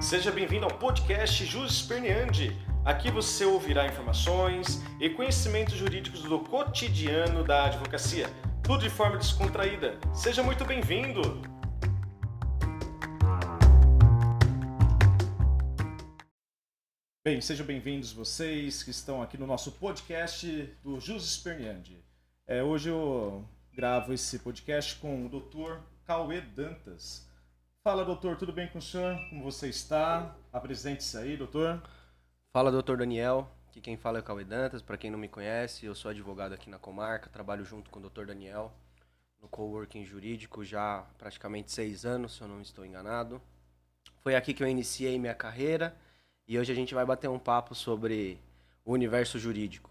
Seja bem-vindo ao podcast Jus Esperneandi. Aqui você ouvirá informações e conhecimentos jurídicos do cotidiano da advocacia, tudo de forma descontraída. Seja muito bem-vindo! Bem, sejam bem-vindos vocês que estão aqui no nosso podcast do Jus Esperneandi. É, hoje eu gravo esse podcast com o Dr. Cauê Dantas. Fala, doutor, tudo bem com o senhor? Como você está? Apresente-se aí, doutor. Fala, doutor Daniel. Aqui quem fala é o Cauê Dantas. Para quem não me conhece, eu sou advogado aqui na comarca, trabalho junto com o doutor Daniel no coworking jurídico já há praticamente seis anos, se eu não estou enganado. Foi aqui que eu iniciei minha carreira e hoje a gente vai bater um papo sobre o universo jurídico.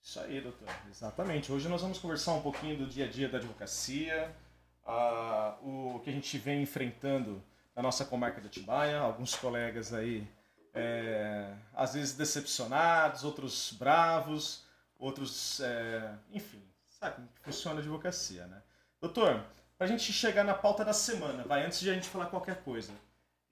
Isso aí, doutor. Exatamente. Hoje nós vamos conversar um pouquinho do dia a dia da advocacia, o que a gente vem enfrentando na nossa comarca de Atibaia. Alguns colegas aí, é, às vezes decepcionados, outros bravos, outros, é, enfim, sabe como funciona a advocacia, né? Doutor, para a gente chegar na pauta da semana, vai, antes de a gente falar qualquer coisa,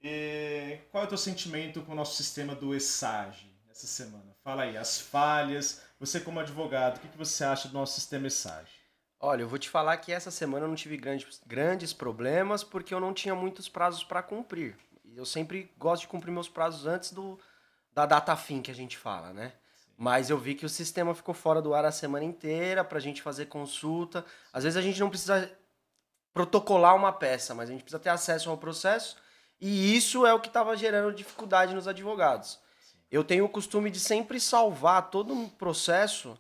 e qual é o teu sentimento com o nosso sistema do ESAGE essa semana? Fala aí, as falhas, você como advogado, o que, que você acha do nosso sistema ESAGE? Olha, eu vou te falar que essa semana eu não tive grandes, grandes problemas porque eu não tinha muitos prazos para cumprir. Eu sempre gosto de cumprir meus prazos antes do, da data fim que a gente fala, né? Mas eu vi que o sistema ficou fora do ar a semana inteira para a gente fazer consulta. Às vezes a gente não precisa protocolar uma peça, mas a gente precisa ter acesso ao processo. E isso é o que estava gerando dificuldade nos advogados. Eu tenho o costume de sempre salvar todo um processo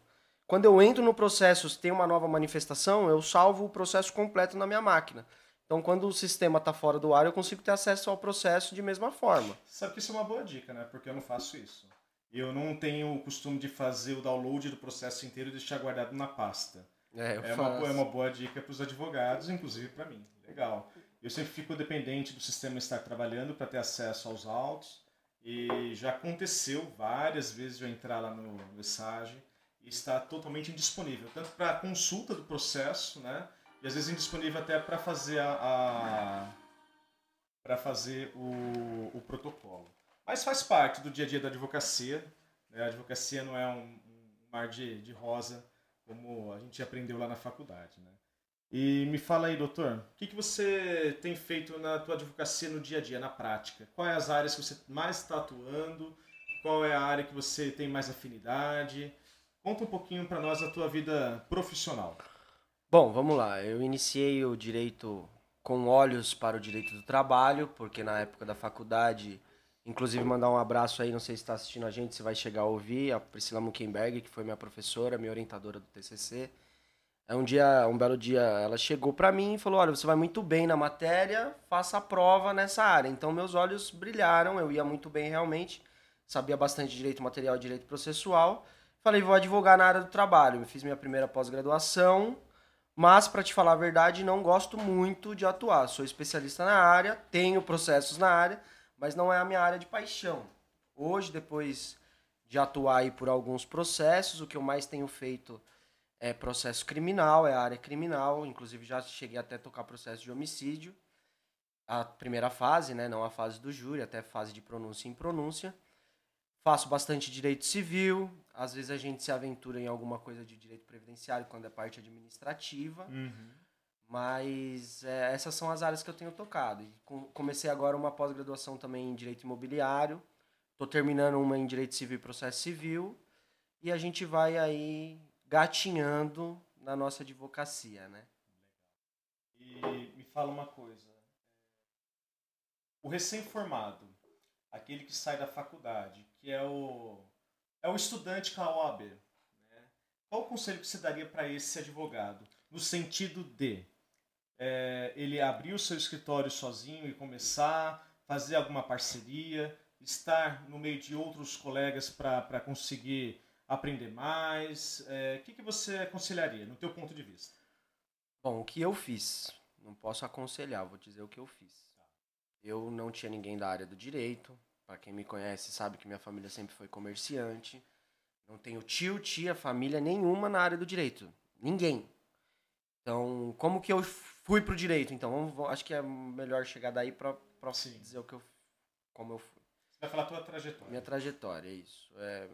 quando eu entro no processo, se tem uma nova manifestação, eu salvo o processo completo na minha máquina. Então, quando o sistema está fora do ar, eu consigo ter acesso ao processo de mesma forma. Sabe que isso é uma boa dica, né? Porque eu não faço isso. Eu não tenho o costume de fazer o download do processo inteiro e deixar guardado na pasta. É, eu é, faço. uma, é uma boa dica para os advogados, inclusive para mim. Legal. Eu sempre fico dependente do sistema estar trabalhando para ter acesso aos autos. E já aconteceu várias vezes eu entrar lá no mensagem está totalmente indisponível, tanto para consulta do processo, né? E às vezes indisponível até para fazer a, a para fazer o, o protocolo. Mas faz parte do dia a dia da advocacia. Né? A advocacia não é um, mar de, de rosa como a gente aprendeu lá na faculdade, né? E me fala aí, doutor, o que, que você tem feito na tua advocacia no dia a dia, na prática? Quais as áreas que você mais está atuando? Qual é a área que você tem mais afinidade? Conta um pouquinho para nós a tua vida profissional. Bom, vamos lá. Eu iniciei o direito com olhos para o direito do trabalho, porque na época da faculdade, inclusive mandar um abraço aí, não sei se está assistindo a gente, se vai chegar a ouvir, a Priscila Muckenberg, que foi minha professora, minha orientadora do TCC. É um dia, um belo dia, ela chegou para mim e falou: "Olha, você vai muito bem na matéria, faça a prova nessa área". Então meus olhos brilharam, eu ia muito bem realmente, sabia bastante direito material direito processual. Falei, vou advogar na área do trabalho. Fiz minha primeira pós-graduação, mas, para te falar a verdade, não gosto muito de atuar. Sou especialista na área, tenho processos na área, mas não é a minha área de paixão. Hoje, depois de atuar aí por alguns processos, o que eu mais tenho feito é processo criminal, é a área criminal. Inclusive, já cheguei até a tocar processo de homicídio. A primeira fase, né? Não a fase do júri, até fase de pronúncia e impronúncia. Faço bastante direito civil, às vezes a gente se aventura em alguma coisa de direito previdenciário quando é parte administrativa. Uhum. Mas é, essas são as áreas que eu tenho tocado. E com, comecei agora uma pós-graduação também em direito imobiliário. Estou terminando uma em direito civil e processo civil. E a gente vai aí gatinhando na nossa advocacia, né? E me fala uma coisa. O recém-formado, aquele que sai da faculdade, que é o, é o estudante com a OAB. Né? Qual o conselho que você daria para esse advogado? No sentido de é, ele abrir o seu escritório sozinho e começar, fazer alguma parceria, estar no meio de outros colegas para conseguir aprender mais. É, o que, que você aconselharia, no teu ponto de vista? Bom, o que eu fiz? Não posso aconselhar, vou dizer o que eu fiz. Eu não tinha ninguém da área do direito, para quem me conhece sabe que minha família sempre foi comerciante. Não tenho tio, tia, família nenhuma na área do direito. Ninguém. Então, como que eu fui pro direito? Então, vamos, acho que é melhor chegar daí para dizer o que eu como eu fui. Você vai falar a tua trajetória. Minha trajetória, é isso. É,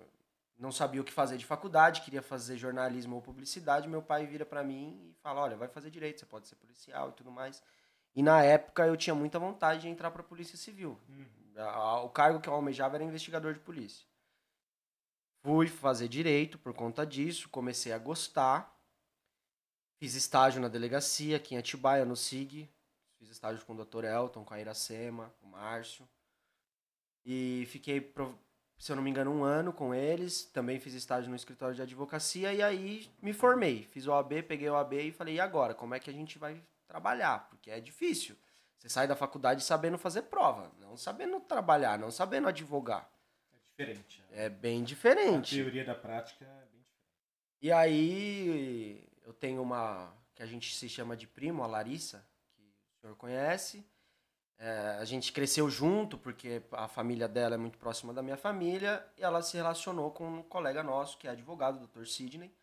não sabia o que fazer de faculdade, queria fazer jornalismo ou publicidade. Meu pai vira para mim e fala: Olha, vai fazer direito, você pode ser policial e tudo mais. E na época eu tinha muita vontade de entrar para a Polícia Civil. Uhum. O cargo que eu almejava era investigador de polícia. Fui fazer direito por conta disso, comecei a gostar. Fiz estágio na delegacia aqui em Atibaia, no SIG. Fiz estágio com o Dr. Elton, com a Iracema, com o Márcio. E fiquei, se eu não me engano, um ano com eles. Também fiz estágio no escritório de advocacia e aí me formei. Fiz o AB, peguei o AB e falei, e agora? Como é que a gente vai trabalhar? Porque é difícil. Você sai da faculdade sabendo fazer prova, não sabendo trabalhar, não sabendo advogar. É diferente. Né? É bem diferente. A teoria da prática é bem diferente. E aí eu tenho uma que a gente se chama de primo, a Larissa, que o senhor conhece. É, a gente cresceu junto, porque a família dela é muito próxima da minha família, e ela se relacionou com um colega nosso, que é advogado, o Dr. Sidney.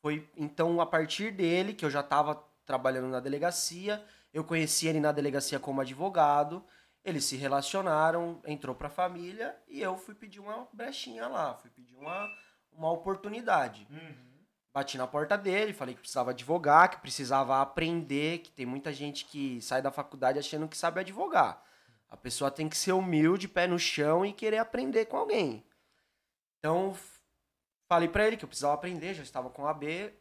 Foi então a partir dele, que eu já estava trabalhando na delegacia, eu conheci ele na delegacia como advogado, eles se relacionaram, entrou para a família, e eu fui pedir uma brechinha lá, fui pedir uma, uma oportunidade. Uhum. Bati na porta dele, falei que precisava advogar, que precisava aprender, que tem muita gente que sai da faculdade achando que sabe advogar. A pessoa tem que ser humilde, pé no chão e querer aprender com alguém. Então, falei para ele que eu precisava aprender, já estava com a B,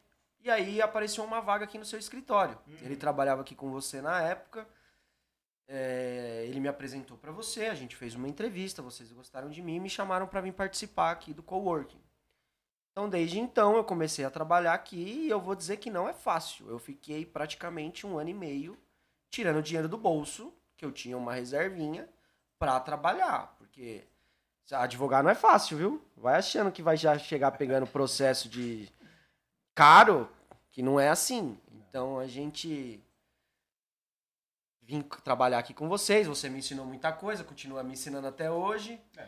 e aí apareceu uma vaga aqui no seu escritório. Uhum. Ele trabalhava aqui com você na época. É, ele me apresentou para você, a gente fez uma entrevista, vocês gostaram de mim e me chamaram para vir participar aqui do coworking. Então, desde então, eu comecei a trabalhar aqui e eu vou dizer que não é fácil. Eu fiquei praticamente um ano e meio tirando dinheiro do bolso, que eu tinha uma reservinha, para trabalhar. Porque advogar não é fácil, viu? Vai achando que vai já chegar pegando processo de caro, que não é assim. Então, a gente vim trabalhar aqui com vocês, você me ensinou muita coisa, continua me ensinando até hoje. É.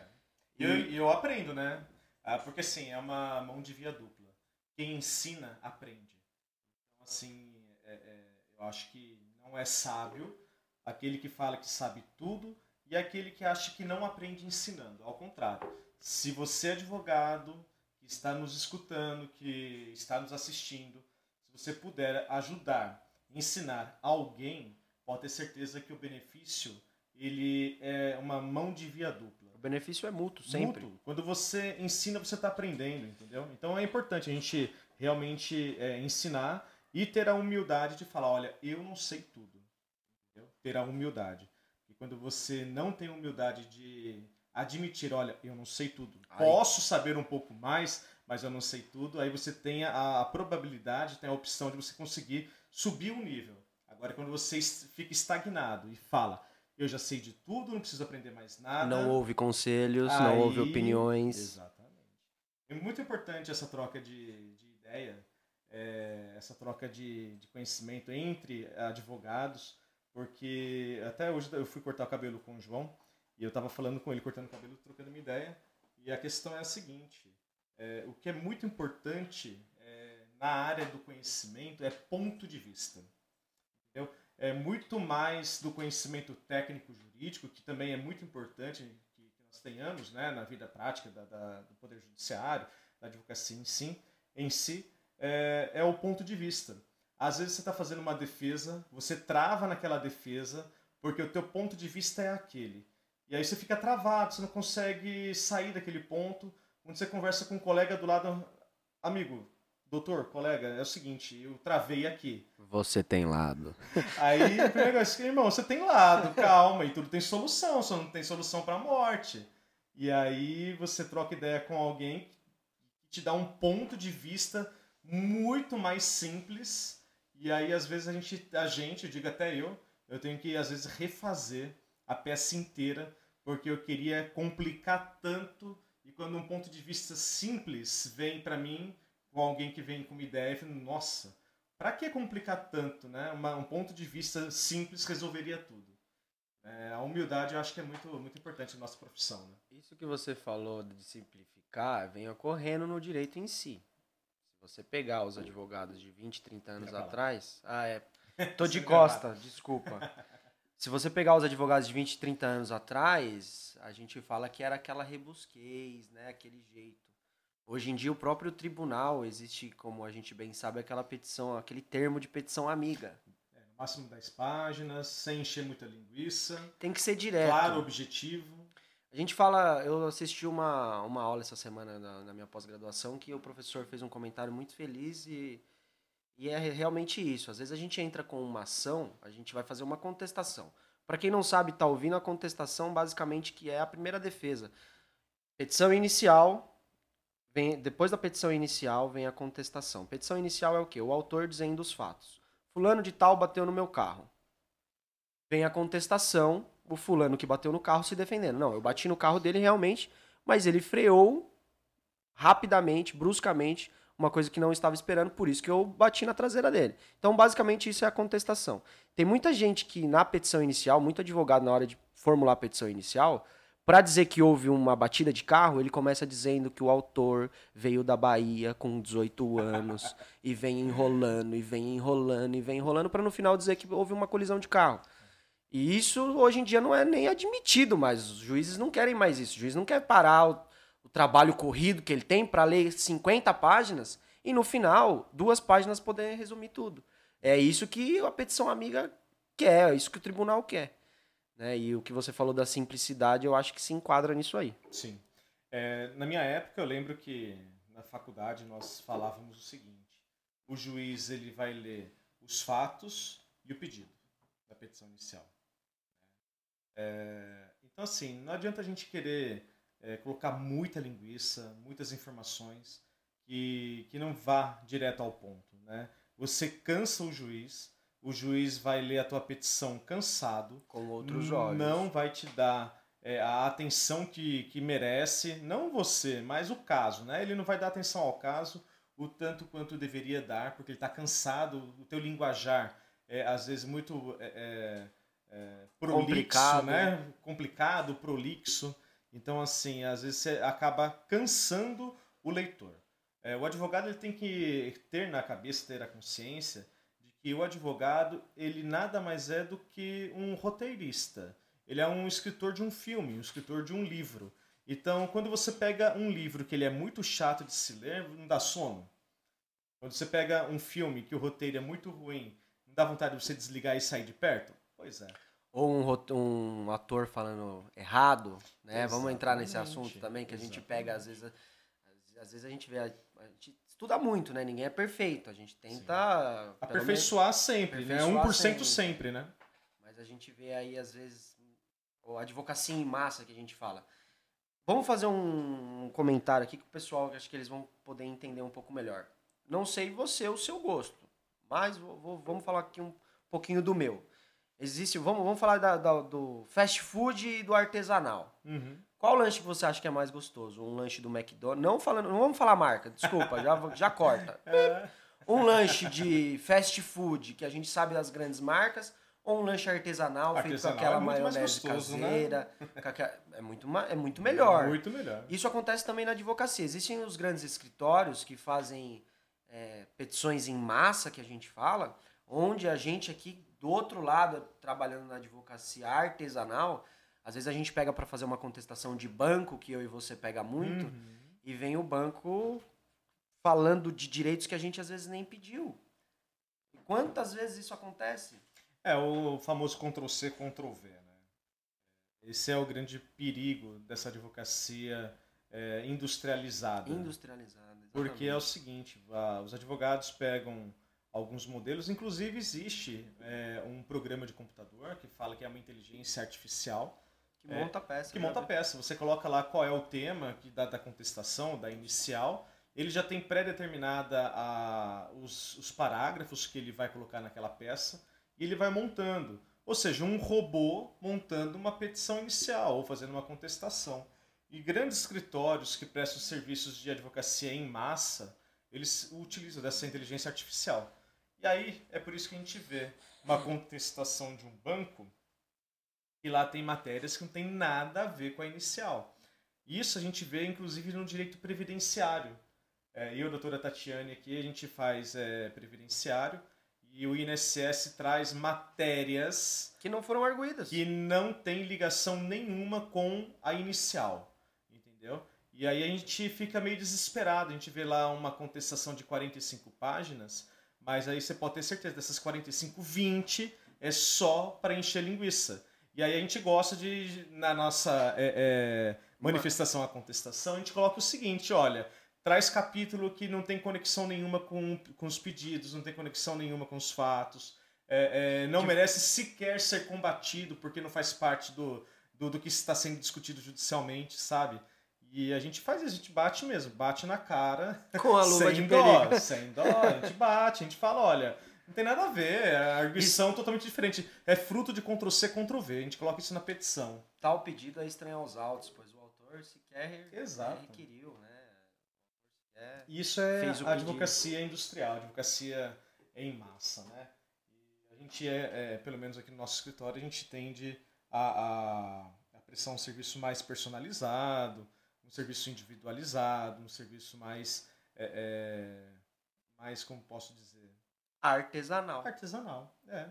E eu, eu aprendo, né? Ah, porque assim, é uma mão de via dupla. Quem ensina, aprende. Então, assim, é, é, eu acho que não é sábio aquele que fala que sabe tudo e aquele que acha que não aprende ensinando. Ao contrário, se você é advogado, que está nos escutando, que está nos assistindo, você puder ajudar, ensinar alguém, pode ter certeza que o benefício ele é uma mão de via dupla benefício é mútuo, sempre. Mútuo. Quando você ensina, você está aprendendo, entendeu? Então é importante a gente realmente é, ensinar e ter a humildade de falar, olha, eu não sei tudo. Entendeu? Ter a humildade. E quando você não tem humildade de admitir, olha, eu não sei tudo. Posso saber um pouco mais, mas eu não sei tudo. Aí você tem a, a probabilidade, tem a opção de você conseguir subir o nível. Agora, quando você fica estagnado e fala, eu já sei de tudo, não preciso aprender mais nada. Não houve conselhos, Aí, não houve opiniões. Exatamente. É muito importante essa troca de, de ideia, é, essa troca de, de conhecimento entre advogados, porque até hoje eu fui cortar o cabelo com o João e eu estava falando com ele, cortando o cabelo, trocando uma ideia. E a questão é a seguinte: é, o que é muito importante é, na área do conhecimento é ponto de vista. Entendeu? é muito mais do conhecimento técnico jurídico, que também é muito importante que, que nós tenhamos né, na vida prática da, da, do Poder Judiciário, da advocacia em si, em si é, é o ponto de vista. Às vezes você está fazendo uma defesa, você trava naquela defesa, porque o teu ponto de vista é aquele. E aí você fica travado, você não consegue sair daquele ponto. Quando você conversa com um colega do lado, amigo, doutor, colega, é o seguinte, eu travei aqui. Você tem lado. Aí, primeiro negócio, irmão, você tem lado, calma, e tudo tem solução, só não tem solução para a morte. E aí você troca ideia com alguém que te dá um ponto de vista muito mais simples. E aí, às vezes, a gente, a gente, eu digo até eu, eu tenho que, às vezes, refazer a peça inteira, porque eu queria complicar tanto. E quando um ponto de vista simples vem para mim, com alguém que vem com uma ideia e fala, nossa, para que complicar tanto, né? Uma, um ponto de vista simples resolveria tudo. É, a humildade eu acho que é muito, muito importante na nossa profissão. Né? Isso que você falou de simplificar vem ocorrendo no direito em si. Se você pegar os advogados de 20, 30 anos atrás. Ah, é. Tô de costa, desculpa. Se você pegar os advogados de 20, 30 anos atrás, a gente fala que era aquela rebusquez, né? Aquele jeito. Hoje em dia, o próprio tribunal existe, como a gente bem sabe, aquela petição, aquele termo de petição amiga. É, no máximo 10 páginas, sem encher muita linguiça. Tem que ser direto. Claro, objetivo. A gente fala, eu assisti uma, uma aula essa semana na, na minha pós-graduação que o professor fez um comentário muito feliz e, e é realmente isso. Às vezes a gente entra com uma ação, a gente vai fazer uma contestação. Para quem não sabe, tá ouvindo a contestação, basicamente que é a primeira defesa. Petição inicial, vem, depois da petição inicial vem a contestação. Petição inicial é o quê? O autor dizendo os fatos. Fulano de tal bateu no meu carro. Vem a contestação, o fulano que bateu no carro se defendendo. Não, eu bati no carro dele realmente, mas ele freou rapidamente, bruscamente, uma coisa que não estava esperando, por isso que eu bati na traseira dele. Então, basicamente, isso é a contestação. Tem muita gente que na petição inicial, muito advogado na hora de formular a petição inicial, para dizer que houve uma batida de carro, ele começa dizendo que o autor veio da Bahia com 18 anos e vem enrolando e vem enrolando e vem enrolando para no final dizer que houve uma colisão de carro. E isso hoje em dia não é nem admitido mais. Os juízes não querem mais isso. O juiz não quer parar trabalho corrido que ele tem para ler 50 páginas e no final, duas páginas poder resumir tudo. É isso que a petição amiga quer, é isso que o tribunal quer. Né? E o que você falou da simplicidade, eu acho que se enquadra nisso aí. Sim. É, na minha época, eu lembro que na faculdade nós falávamos o seguinte: o juiz ele vai ler os fatos e o pedido da petição inicial. É, então, assim, não adianta a gente querer é, colocar muita linguiça, muitas informações que, que não vá direto ao ponto. Né? Você cansa o juiz, o juiz vai ler a tua petição cansado, com outros olhos. Não vai te dar é, a atenção que, que merece, não você, mas o caso. Né? Ele não vai dar atenção ao caso o tanto quanto deveria dar, porque ele está cansado, o teu linguajar é às vezes muito é, é é, prolixo, complicado. né? Complicado, prolixo. Então, assim, às vezes você acaba cansando o leitor. É, o advogado ele tem que ter na cabeça, ter a consciência de que o advogado ele nada mais é do que um roteirista. Ele é um escritor de um filme, um escritor de um livro. Então, quando você pega um livro que ele é muito chato de se ler, não dá sono. Quando você pega um filme que o roteiro é muito ruim, não dá vontade de você desligar e sair de perto. Pois é. Ou um, um ator falando errado, né? Exatamente. Vamos entrar nesse assunto também, que a gente pega, às vezes, às vezes a gente vê, a, a gente estuda muito, né? Ninguém é perfeito, a gente tenta... Aperfeiçoar menos, sempre, né? aperfeiçoar né? 1% sempre. sempre, né? Mas a gente vê aí, às vezes, a advocacia em massa que a gente fala. Vamos fazer um comentário aqui que o pessoal, acho que eles vão poder entender um pouco melhor. Não sei você, o seu gosto, mas vou, vou, vamos falar aqui um pouquinho do meu. Existe, vamos, vamos falar da, da, do fast food e do artesanal. Uhum. Qual lanche que você acha que é mais gostoso? Um lanche do McDonald's? Não falando, não vamos falar marca, desculpa, já, já corta. É. Um lanche de fast food que a gente sabe das grandes marcas ou um lanche artesanal, artesanal feito com aquela é maionese gostoso, né? caseira, né? aquela, é muito é muito melhor. Muito melhor. Isso acontece também na advocacia. Existem os grandes escritórios que fazem é, petições em massa que a gente fala, onde a gente aqui do outro lado, trabalhando na advocacia artesanal, às vezes a gente pega para fazer uma contestação de banco, que eu e você pega muito, uhum. e vem o banco falando de direitos que a gente às vezes nem pediu. E quantas vezes isso acontece? É o famoso Ctrl-C, Ctrl-V. Né? Esse é o grande perigo dessa advocacia é, industrializada. Industrializada. Exatamente. Porque é o seguinte, os advogados pegam alguns modelos. Inclusive, existe é, um programa de computador que fala que é uma inteligência artificial. Que monta a peça. Que monta a peça. Você coloca lá qual é o tema que da, da contestação, da inicial. Ele já tem pré-determinada os, os parágrafos que ele vai colocar naquela peça e ele vai montando. Ou seja, um robô montando uma petição inicial ou fazendo uma contestação. E grandes escritórios que prestam serviços de advocacia em massa, eles utilizam dessa inteligência artificial. E aí é por isso que a gente vê uma contestação de um banco e lá tem matérias que não tem nada a ver com a inicial. Isso a gente vê inclusive no direito previdenciário. É, eu, doutora Tatiane, aqui, a gente faz é, previdenciário E o INSS traz matérias que não foram arguídas. que não tem ligação nenhuma com a inicial, entendeu? E aí a gente fica meio desesperado, a gente vê lá uma contestação de 45 páginas, mas aí você pode ter certeza dessas 45, 20 é só para encher linguiça. E aí a gente gosta de, na nossa é, é, manifestação à contestação, a gente coloca o seguinte, olha, traz capítulo que não tem conexão nenhuma com, com os pedidos, não tem conexão nenhuma com os fatos, é, é, não merece sequer ser combatido porque não faz parte do, do, do que está sendo discutido judicialmente, sabe? E a gente faz isso, a gente bate mesmo, bate na cara. Com a luva sem de dó, perigo. sem dó, a gente bate, a gente fala, olha, não tem nada a ver, a arguição é totalmente diferente. É fruto de Ctrl-C, Ctrl-V, a gente coloca isso na petição. Tal pedido é estranho aos autos, pois o autor sequer Exato. requeriu, né? É. Isso é a pedido. advocacia industrial, a advocacia em massa, né? E a gente é, é, pelo menos aqui no nosso escritório, a gente tende a, a, a prestar um serviço mais personalizado, um serviço individualizado, um serviço mais, é, é, mais como posso dizer, Artesanal. artesanal, é.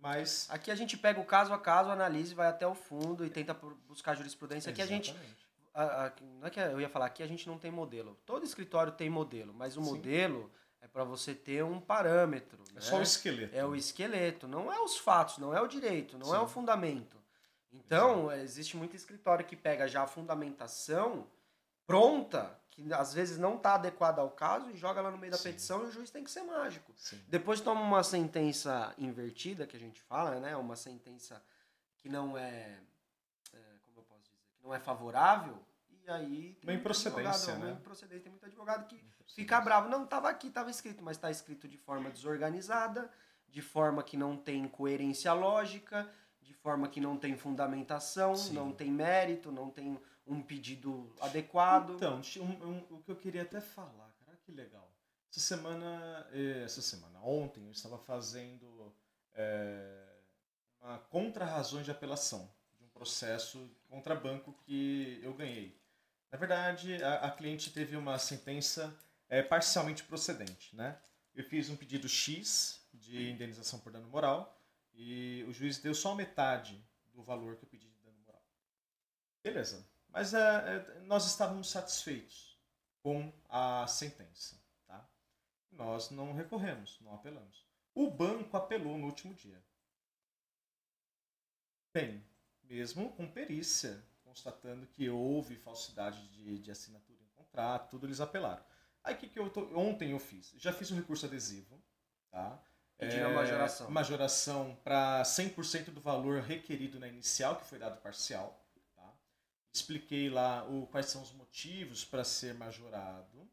Mas Aqui a gente pega o caso a caso, analisa e vai até o fundo e tenta buscar jurisprudência. Aqui a gente. Exatamente. a- a- não é que eu ia falar, aqui a gente não tem modelo. Todo escritório tem modelo, mas o Sim. modelo é para você ter um parâmetro. é né? só o esqueleto. É o esqueleto, não é os fatos, não é o direito, não é Sim. o fundamento. Então, existe muito escritório que pega já a fundamentação pronta, que às vezes não está adequada ao caso, e joga lá no meio da Sim. petição e o juiz tem que ser mágico. Sim. Depois toma uma sentença invertida, que a gente fala, né? Uma sentença que não é, é, como eu posso dizer, que não é favorável, e aí... tem Uma improcedência, advogado, né? Uma improcedência, tem muito advogado que fica bravo. Não, estava aqui, estava escrito, mas está escrito de forma desorganizada, de forma que não tem coerência lógica, de forma que não tem fundamentação, Sim. não tem mérito, não tem um pedido adequado. Então, um- um- o que eu queria até falar, cara, que legal. Essa semana, eh, essa semana, ontem, eu estava fazendo eh, uma contra-razões de apelação de um processo contra banco que eu ganhei. Na verdade, a, a cliente teve uma sentença eh, parcialmente procedente, né? Eu fiz um pedido X de indenização por dano moral e o juiz deu só metade do valor que eu pedi de dano moral. Beleza. Mas é, é, nós estávamos satisfeitos com a sentença. Tá? Nós não recorremos, não apelamos. O banco apelou no último dia. Bem, mesmo com perícia, constatando que houve falsidade de, de assinatura em contrato, tudo eles apelaram. Aí o que, que eu tô, ontem eu fiz? Já fiz um recurso adesivo, tá? Pedindo a majoração. Majoração para 100% do valor requerido na inicial, que foi dado parcial. Expliquei lá o, quais são os motivos para ser majorado,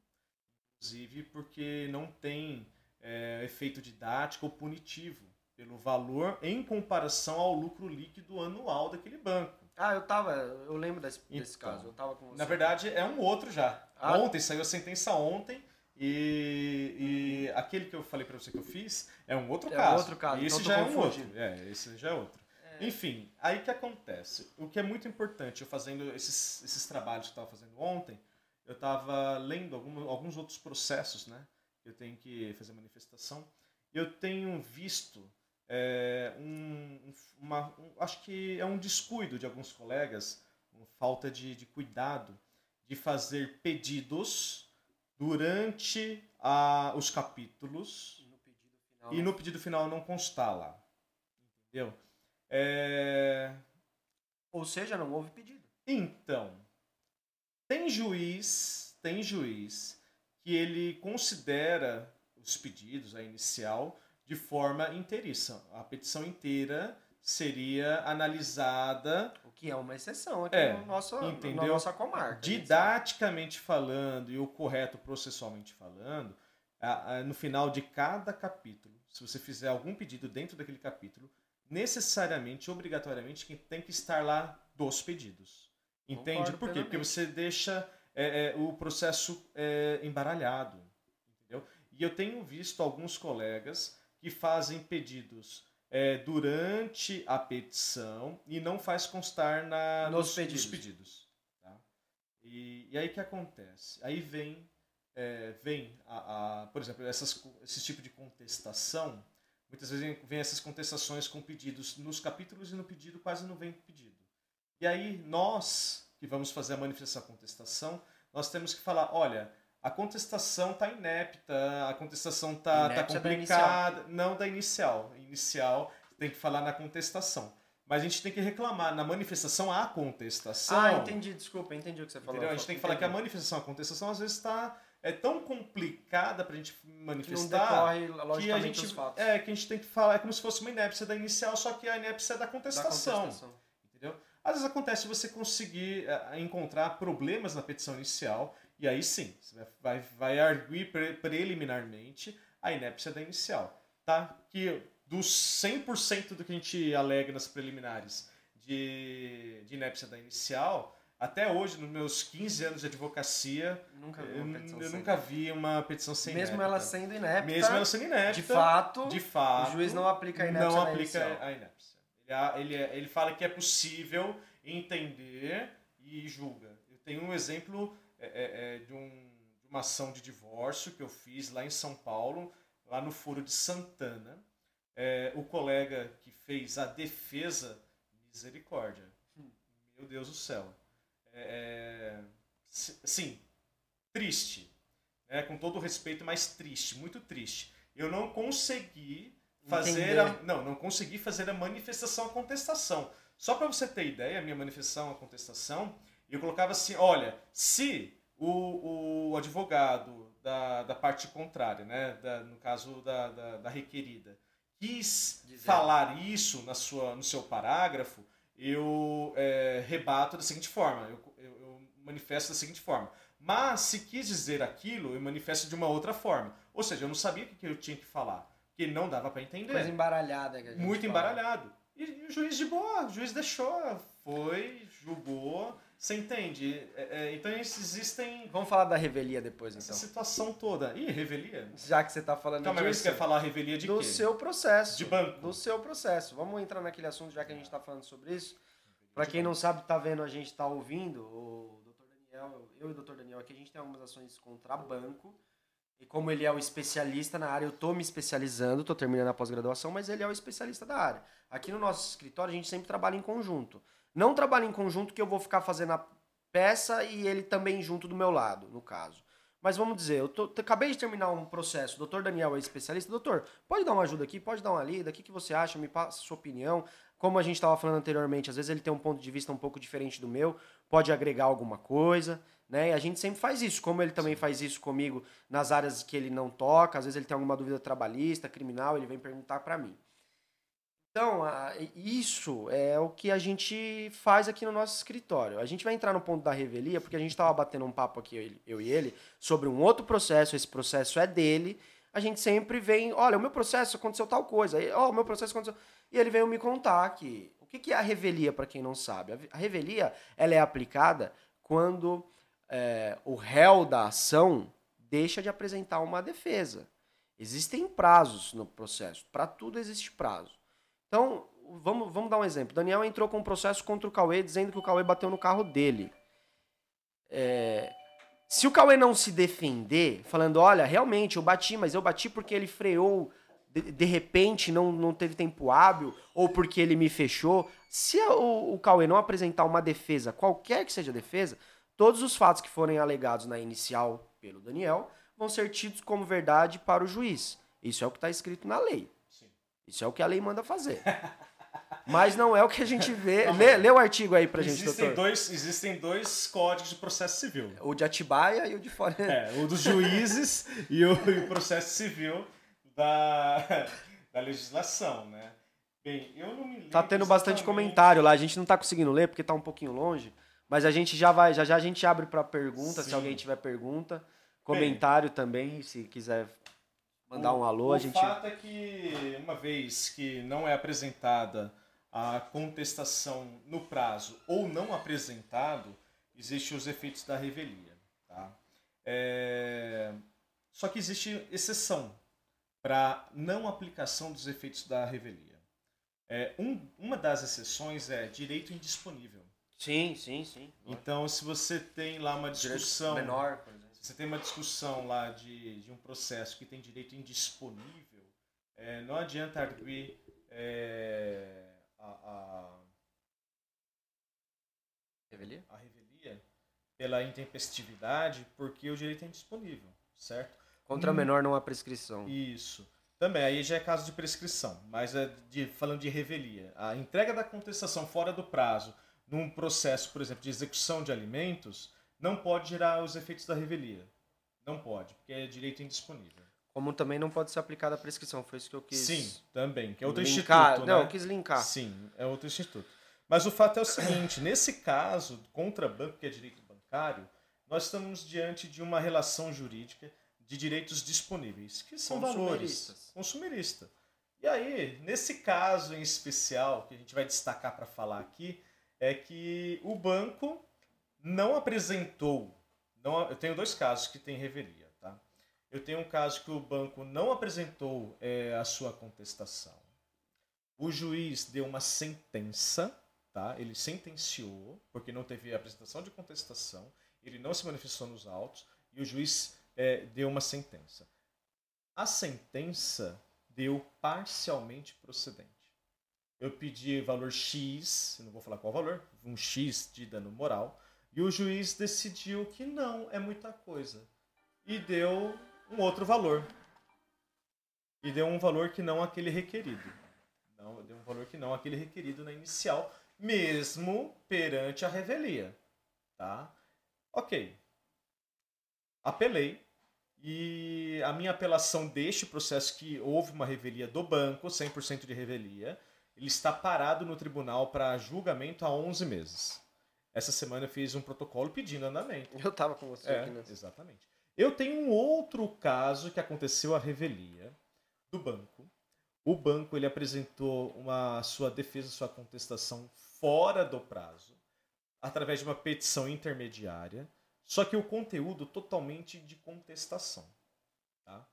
inclusive porque não tem é, efeito didático ou punitivo pelo valor em comparação ao lucro líquido anual daquele banco. Ah, eu tava, eu lembro desse, desse Então, caso, eu tava com você. Na verdade, é um outro já. Ah. Ontem, saiu a sentença ontem. E, e aquele que eu falei pra você que eu fiz é um outro É caso. outro caso, E esse então já é um outro. É, esse já é outro. Enfim, aí que acontece? O que é muito importante, eu fazendo esses, esses trabalhos que eu estava fazendo ontem, eu estava lendo algum, alguns outros processos, né? Eu tenho que fazer manifestação. Eu tenho visto é, um, um- uma, um- acho que é um descuido de alguns colegas, falta de, de cuidado de fazer pedidos durante a, os capítulos E no pedido final. e no pedido final não constar lá. Entendeu? É, Ou seja, não houve pedido. Então, tem juiz, tem juiz que ele considera os pedidos, a inicial, de forma inteiriça. A petição inteira seria analisada O que é uma exceção aqui É, no nosso, entendeu? na nossa comarca. didaticamente falando e o correto processualmente falando, no final de cada capítulo, se você fizer algum pedido dentro daquele capítulo, necessariamente, obrigatoriamente, quem tem que estar lá dos pedidos. Entende? Concordo Por quê? Porque você deixa é, é, o processo é, embaralhado. Entendeu? E eu tenho visto alguns colegas que fazem pedidos é, durante a petição e não faz constar na, Nos nos, pedidos. nos pedidos. Tá? E, e aí que acontece? Aí vem, é, vem a, a- por exemplo, essas, esse tipo de contestação Muitas vezes vem essas contestações com pedidos nos capítulos e no pedido quase não vem pedido. E aí nós que vamos fazer a manifestação a contestação, nós temos que falar, olha, a contestação está inepta, a contestação está tá, tá complicada. Da não da inicial. Inicial tem que falar na contestação. Mas a gente tem que reclamar na manifestação a contestação. Ah, entendi, desculpa, entendi o que você falou. Entendeu? A gente tem que falar que a manifestação a contestação às vezes está é tão complicada para a gente manifestar que, decorre, que a gente é que a gente tem que falar é como se fosse uma inépcia da inicial, só que a inépcia é da contestação. Da contestação. Entendeu? Às vezes acontece você conseguir é, encontrar problemas na petição inicial e aí sim, você vai, vai arguir preliminarmente a inépcia da inicial. Tá? Que dos 100% do que a gente alega nas preliminares de, de inépcia da inicial, até hoje, nos meus 15 anos de advocacia, nunca vi uma petição eu, eu nunca vi uma petição sem Mesmo ela sendo inépita. Mesmo ela sendo inépita. De fato, de fato o juiz não aplica a inépcia. Não aplica a inépcia. Ele, ele, ele fala que é possível entender e julga. Eu tenho um exemplo é, é, é, de, um, de uma ação de divórcio que eu fiz lá em São Paulo, lá no Foro de Santana é, o colega que fez a defesa, misericórdia. Hum. Meu Deus do céu. É, é sim, triste. Né? Com todo o respeito, mas triste, muito triste. Eu não consegui fazer a, não, não consegui fazer a manifestação a contestação. Só para você ter ideia, a minha manifestação a contestação, eu colocava assim, olha, se o, o advogado da, da parte contrária, né, da, no caso da, da, da requerida, quis Dizer. falar isso na sua, no seu parágrafo, eu é, rebato da seguinte forma, eu, eu, eu, manifesto da seguinte forma. Mas se quis dizer aquilo, eu manifesto de uma outra forma. Ou seja, eu não sabia o que eu tinha que falar, porque não dava para entender. Coisa embaralhada. Que a gente Muito fala. embaralhado. E, e o juiz de boa, o juiz deixou, foi, julgou, você entende? É, é, então existem. Vamos falar da revelia depois, então. Essa situação toda. Ih, revelia? Já que você está falando então, disso. Mas você quer falar revelia de do quê? Do seu processo. De banco. Do seu processo. Vamos entrar naquele assunto, já que a gente está falando sobre isso. Para quem não sabe, está vendo, a gente está ouvindo, o Dr. Daniel, eu e o Dr. Daniel aqui, a gente tem algumas ações contra banco. E como ele é o especialista na área, eu estou me especializando, estou terminando a pós-graduação, mas ele é o especialista da área. Aqui no nosso escritório, a gente sempre trabalha em conjunto. Não trabalho em conjunto que eu vou ficar fazendo a peça e ele também junto do meu lado, no caso. Mas vamos dizer, eu tô, acabei de terminar um processo, o doutor Daniel é especialista. Doutor, pode dar uma ajuda aqui? Pode dar uma lida? O que, que você acha? Me passa a sua opinião. Como a gente estava falando anteriormente, às vezes ele tem um ponto de vista um pouco diferente do meu, pode agregar alguma coisa, né? E a gente sempre faz isso, como ele também faz isso comigo nas áreas que ele não toca, às vezes ele tem alguma dúvida trabalhista, criminal, ele vem perguntar para mim. Então, isso é o que a gente faz aqui no nosso escritório. A gente vai entrar no ponto da revelia, porque a gente estava batendo um papo aqui, eu e ele, sobre um outro processo, esse processo é dele. A gente sempre vem, olha, o meu processo aconteceu tal coisa, ó, oh, o meu processo aconteceu. E ele veio me contar que. O que é a revelia, para quem não sabe? A revelia ela é aplicada quando é, o réu da ação deixa de apresentar uma defesa. Existem prazos no processo, para tudo existe prazo. Então, vamos, vamos dar um exemplo. Daniel entrou com um processo contra o Cauê dizendo que o Cauê bateu no carro dele. É, se o Cauê não se defender, falando, olha, realmente eu bati, mas eu bati porque ele freou de, de repente, não, não teve tempo hábil, ou porque ele me fechou. Se o, o Cauê não apresentar uma defesa, qualquer que seja a defesa, todos os fatos que forem alegados na inicial pelo Daniel vão ser tidos como verdade para o juiz. Isso é o que está escrito na lei. Isso é o que a lei manda fazer. Mas não é o que a gente vê. Lê, lê o artigo aí pra existem gente, doutor. Dois, existem dois códigos de processo civil. O de Atibaia e o de fora. É, o dos juízes e, o, e, o, processo civil da, da legislação, né? Bem, eu não me lembro Tá tendo bastante comentário lá. A gente não tá conseguindo ler porque tá um pouquinho longe. Mas a gente já vai, já já a gente abre para pergunta, Sim. se alguém tiver pergunta. Comentário Bem, também, se quiser mandar um alô, o a gente. O fato é que, uma vez que não é apresentada a contestação no prazo ou não apresentado, existem os efeitos da revelia. Tá? É... Só que existe exceção para não aplicação dos efeitos da revelia. É, um, uma das exceções é direito indisponível. Sim, sim, sim. Então, se você tem lá uma discussão. Direito menor, por você tem uma discussão lá de, de um processo que tem direito indisponível, É, não adianta arguir é, a, a, Revelia? a revelia pela intempestividade, porque o direito é indisponível, certo? Contra Hum. menor não há prescrição. Isso. Também, aí já é caso de prescrição, mas é de, falando de revelia. A entrega da contestação fora do prazo num processo, por exemplo, de execução de alimentos, não pode gerar os efeitos da revelia. Não pode, porque é direito indisponível. Como também não pode ser aplicada a prescrição. Foi isso que eu quis. Sim, também, que é outro linkar. instituto, Não, né? eu quis linkar. Sim, é outro instituto. Mas o fato é o seguinte, nesse caso, contra banco, que é direito bancário, nós estamos diante de uma relação jurídica de direitos disponíveis, que são valores Consumeristas. consumerista. E aí, nesse caso em especial, que a gente vai destacar para falar aqui, é que o banco não apresentou. Não, eu tenho dois casos que tem revelia. Tá? Eu tenho um caso que o banco não apresentou é, a sua contestação. O juiz deu uma sentença, tá? ele sentenciou, porque não teve apresentação de contestação, ele não se manifestou nos autos, e o juiz é, deu uma sentença. A sentença deu parcialmente procedente. Eu pedi valor X, não vou falar qual valor, um X de dano moral, e o juiz decidiu que não, é muita coisa. E deu um outro valor. E deu um valor que não aquele requerido. Não, deu um valor que não aquele requerido na inicial, mesmo perante a revelia. Tá? Ok. Apelei. E a minha apelação deste processo que houve uma revelia do banco, 100% de revelia, ele está parado no tribunal para julgamento há 11 meses. Essa semana eu fiz um protocolo pedindo andamento. Eu tava com você É, aqui nessa. exatamente. Eu tenho um outro caso que aconteceu a revelia do banco. O banco ele apresentou uma sua defesa, sua contestação fora do prazo, através de uma petição intermediária, só que o conteúdo totalmente de contestação. Tá?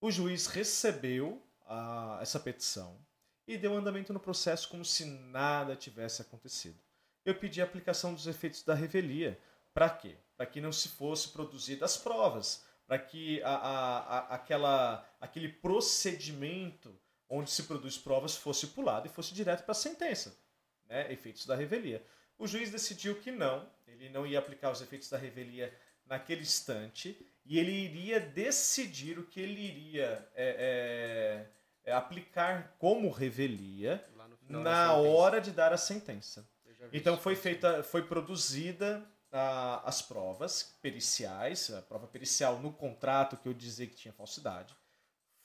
O juiz recebeu a- essa petição e deu andamento no processo como se nada tivesse acontecido. Eu pedi a aplicação dos efeitos da revelia. Para quê? Para que não se fosse produzidas provas, para que a, a, a- aquela, aquele procedimento onde se produz provas fosse pulado e fosse direto para a sentença, né? efeitos da revelia. O juiz decidiu que não, ele não ia aplicar os efeitos da revelia naquele instante e ele iria decidir o que ele iria é, é, é, aplicar como revelia na hora de dar a sentença. Então foi feita, foi produzida ah, as provas periciais, a prova pericial no contrato que eu dizia que tinha falsidade.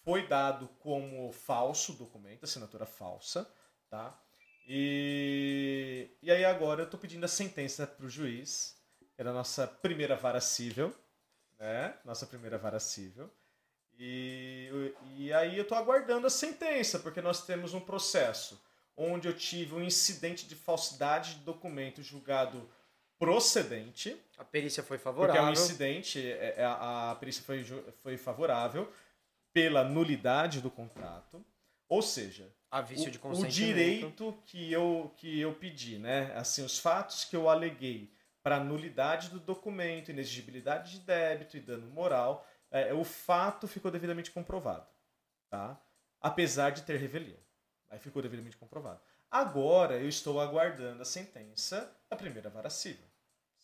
Foi dado como falso documento, assinatura falsa, tá? E, e aí agora eu estou pedindo a sentença para o juiz, que é da nossa primeira vara civil, né? Nossa primeira vara civil. E, e aí eu estou aguardando a sentença, porque nós temos um processo onde eu tive um incidente de falsidade de documento julgado procedente, A perícia foi porque favorável. é um incidente, é- é- a, a perícia foi, foi favorável pela nulidade do contrato, ou seja, a vício de o, o consentimento. direito que eu, que eu pedi, né? Assim, os fatos que eu aleguei para nulidade do documento, inexigibilidade de débito e dano moral, é, o fato ficou devidamente comprovado, tá? Apesar de ter revelia. Aí ficou devidamente comprovado. Agora eu estou aguardando a sentença da primeira vara civil,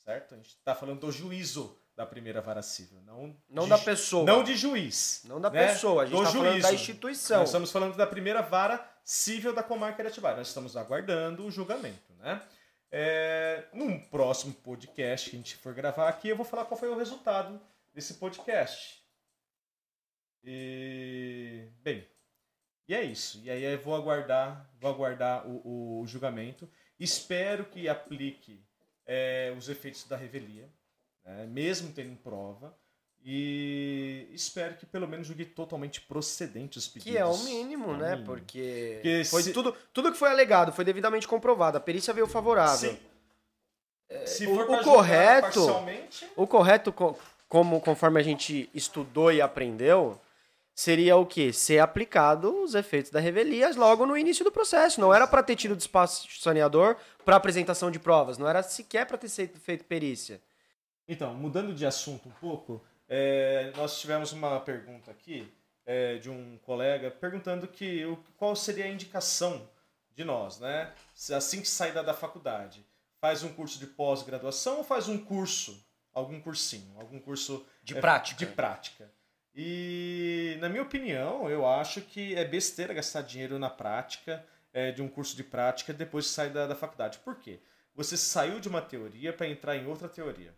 certo? A gente está falando do juízo da primeira vara civil, não Não de da pessoa. não de juiz. Não da né? pessoa. A gente Do tá falando da instituição. Nós estamos falando da primeira vara civil da comarca de Atibaia. Nós estamos aguardando o julgamento, né? É, num próximo podcast que a gente for gravar aqui, eu vou falar qual foi o resultado desse podcast. E bem, e é isso. E aí eu vou aguardar, vou aguardar o, o julgamento. Espero que aplique é, os efeitos da revelia, né? mesmo tendo prova. E espero que pelo menos julgue totalmente procedente os pedidos. Que é o mínimo, É o né? mínimo. Porque, Porque foi se- tudo, tudo que foi alegado foi devidamente comprovado. A perícia veio favorável. Se, se o- for o julgar correto- parcialmente, O correto, co- como conforme a gente estudou e aprendeu, seria o quê? Ser aplicado os efeitos da revelia logo no início do processo. Não era para ter tido despacho saneador para apresentação de provas. Não era sequer para ter sido feito perícia. Então, mudando de assunto um pouco, é, nós tivemos uma pergunta aqui é, de um colega perguntando que o, qual seria a indicação de nós, né? Assim que sai da, da faculdade, faz um curso de pós-graduação ou faz um curso, algum cursinho, algum curso de é, prática? De prática. E na minha opinião, eu acho que é besteira gastar dinheiro na prática é, de um curso de prática depois que sai da, da faculdade. Por quê? Você saiu de uma teoria para entrar em outra teoria.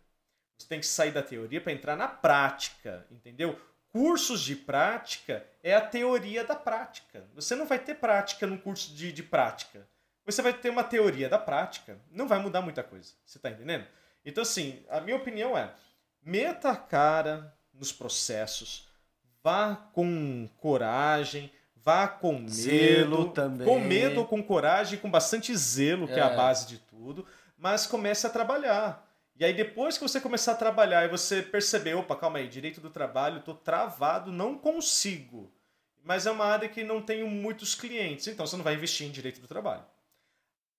Você tem que sair da teoria para entrar na prática, entendeu? Cursos de prática é a teoria da prática. Você não vai ter prática no curso de, de prática. Você vai ter uma teoria da prática. Não vai mudar muita coisa. Você está entendendo? Então, assim, a minha opinião é: meta a cara nos processos, vá com coragem, vá com medo. Zelo também. Com medo com coragem, com bastante zelo, que é, é a base de tudo. Mas comece a trabalhar. E aí depois que você começar a trabalhar e você perceber, opa, calma aí, direito do trabalho, estou travado, não consigo. Mas é uma área que não tenho muitos clientes, então você não vai investir em direito do trabalho.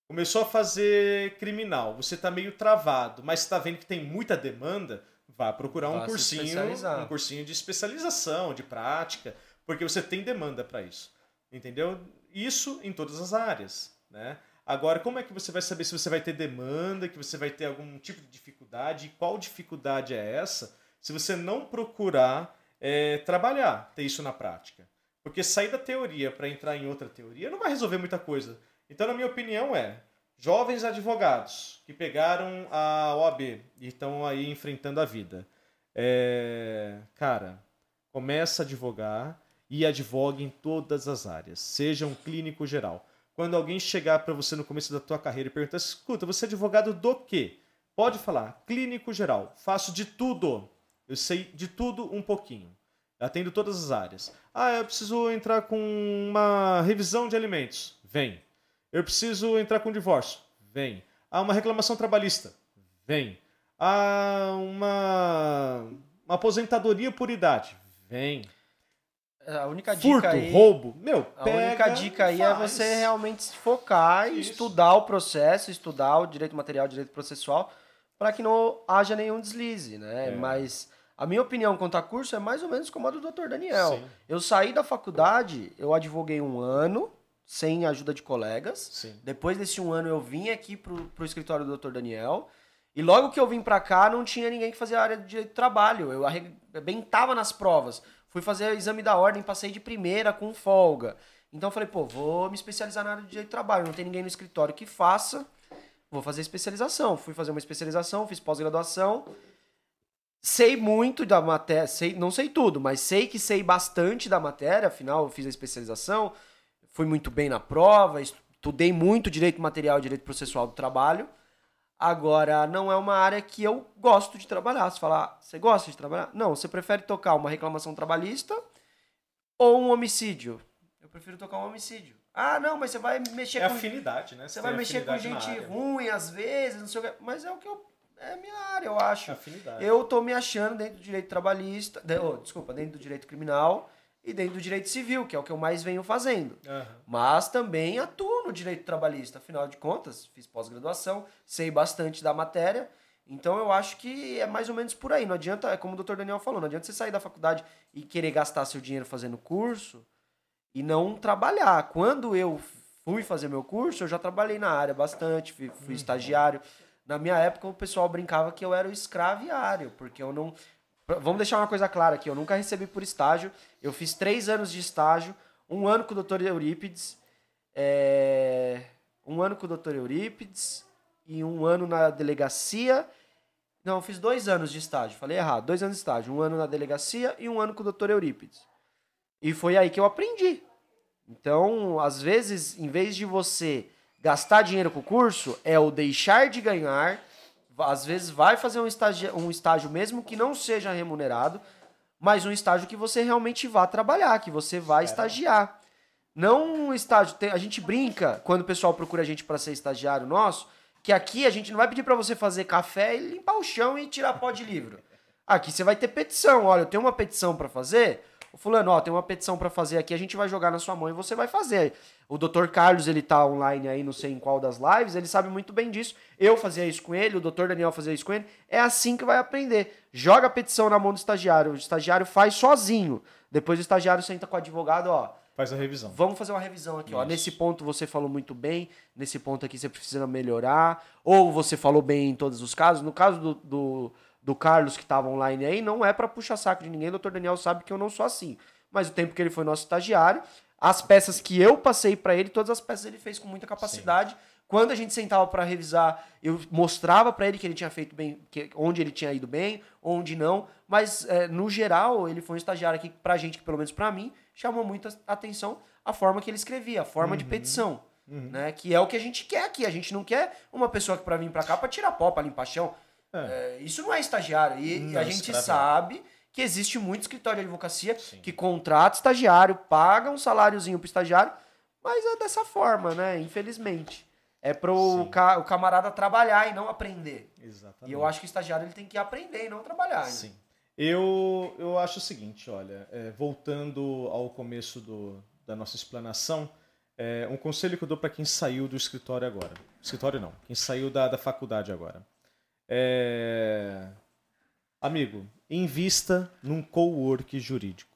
Começou a fazer criminal, você está meio travado, mas está vendo que tem muita demanda, vá procurar um cursinho, um cursinho de especialização, de prática, porque você tem demanda para isso. Entendeu? Isso em todas as áreas, né? Agora, como é que você vai saber se você vai ter demanda, que você vai ter algum tipo de dificuldade, e qual dificuldade é essa, se você não procurar é, trabalhar, ter isso na prática? Porque sair da teoria para entrar em outra teoria não vai resolver muita coisa. Então, na minha opinião, é jovens advogados que pegaram a OAB e estão aí enfrentando a vida. É, cara, começa a advogar e advogue em todas as áreas, seja um clínico geral quando alguém chegar para você no começo da tua carreira e perguntar: escuta, você é advogado do quê? Pode falar, clínico geral, faço de tudo. Eu sei de tudo um pouquinho. Atendo todas as áreas. Ah, eu preciso entrar com uma revisão de alimentos. Vem. Eu preciso entrar com divórcio. Vem. Ah, uma reclamação trabalhista. Vem. Ah, uma, uma aposentadoria por idade. Vem. A única dica Furto, aí, roubo, meu, A única dica aí é faz. é você realmente se focar e estudar o processo, estudar o direito material, o direito processual, para que não haja nenhum deslize, né? É. Mas a minha opinião quanto a curso é mais ou menos como a do Dr. Daniel. Sim. Eu saí da faculdade, eu advoguei um ano, sem ajuda de colegas. Sim. Depois desse um ano eu vim aqui pro, pro escritório do Dr. Daniel. E logo que eu vim para cá, não tinha ninguém que fazia a área de direito do trabalho. Eu arrebentava nas provas. Fui fazer o exame da ordem, passei de primeira com folga. Então falei, pô, vou me especializar na área de direito de trabalho. Não tem ninguém no escritório que faça. Vou fazer especialização. Fui fazer uma especialização, fiz pós-graduação. Sei muito da matéria, sei, não sei tudo, mas sei que sei bastante da matéria, afinal eu fiz a especialização, fui muito bem na prova, estudei muito direito material e direito processual do trabalho. Agora, não é uma área que eu gosto de trabalhar. Você falar, você gosta de trabalhar? Não, você prefere tocar uma reclamação trabalhista ou um homicídio? Eu prefiro tocar um homicídio. Ah, não, mas você vai mexer é com. afinidade, né? Você, você vai mexer com gente ruim às vezes, não sei o que. Mas é o que eu. É a minha área, eu acho. Afinidade. Eu tô me achando dentro do direito trabalhista. De, oh, desculpa, dentro do direito criminal e dentro do direito civil, que é o que eu mais venho fazendo. Uhum. Mas também atuo no direito trabalhista, afinal de contas, fiz pós-graduação, sei bastante da matéria. Então eu acho que é mais ou menos por aí. Não adianta, é como o doutor Daniel falou, não adianta você sair da faculdade e querer gastar seu dinheiro fazendo curso e não trabalhar. Quando eu fui fazer meu curso, eu já trabalhei na área bastante, fui, fui uhum. estagiário. Na minha época, o pessoal brincava que eu era o escraviário, porque eu não Vamos deixar uma coisa clara aqui, eu nunca recebi por estágio. Eu fiz três anos de estágio, um ano com o Dr. Eurípides, é... um ano com o Dr. Eurípides e um ano na delegacia. Não, eu fiz dois anos de estágio, falei errado, dois anos de estágio, um ano na delegacia e um ano com o Dr. Eurípides. E foi aí que eu aprendi. Então, às vezes, em vez de você gastar dinheiro com o curso, é o deixar de ganhar às vezes vai fazer um estágio, um estágio mesmo que não seja remunerado, mas um estágio que você realmente vá trabalhar, que você vá é. estagiar. Não um estágio. A gente brinca quando o pessoal procura a gente para ser estagiário nosso, que aqui a gente não vai pedir para você fazer café e limpar o chão e tirar pó de livro. Aqui você vai ter petição. Olha, eu tenho uma petição para fazer. Fulano, ó, tem uma petição para fazer aqui, a gente vai jogar na sua mão e você vai fazer. O Dr. Carlos, ele tá online aí, não sei em qual das lives, ele sabe muito bem disso. Eu fazia isso com ele, o Dr. Daniel fazia isso com ele. É assim que vai aprender. Joga a petição na mão do estagiário, o estagiário faz sozinho. Depois o estagiário senta com o advogado, ó, Faz a revisão. Vamos fazer uma revisão aqui, ó. Nesse ponto você falou muito bem, nesse ponto aqui você precisa melhorar, ou você falou bem em todos os casos. No caso do, do, do Carlos, que estava online aí, não é para puxar saco de ninguém, o doutor Daniel sabe que eu não sou assim. Mas o tempo que ele foi nosso estagiário, as peças que eu passei para ele, todas as peças ele fez com muita capacidade. Quando a gente sentava para revisar, eu mostrava para ele que ele tinha feito bem, que, onde ele tinha ido bem, onde não. Mas, é, no geral, ele foi um estagiário aqui pra gente, que pelo menos para mim, chamou muita atenção a forma que ele escrevia, a forma de petição. Né? Que é o que a gente quer aqui. A gente não quer uma pessoa que para vir para cá para tirar pó, para limpar chão. É. É, isso não é estagiário. E Não, a gente sabe que existe muito escritório de advocacia Sim. que contrata estagiário, paga um saláriozinho pro estagiário, mas é dessa forma, né? Infelizmente. É pro ca- o camarada trabalhar e não aprender. Exatamente. E eu acho que o estagiário ele tem que aprender e não trabalhar. né? Sim. Eu, eu acho o seguinte, olha, é, voltando ao começo do, da nossa explanação, é, um conselho que eu dou para quem saiu do escritório agora. Escritório não, quem saiu da, da faculdade agora. É, amigo, invista num co-work jurídico.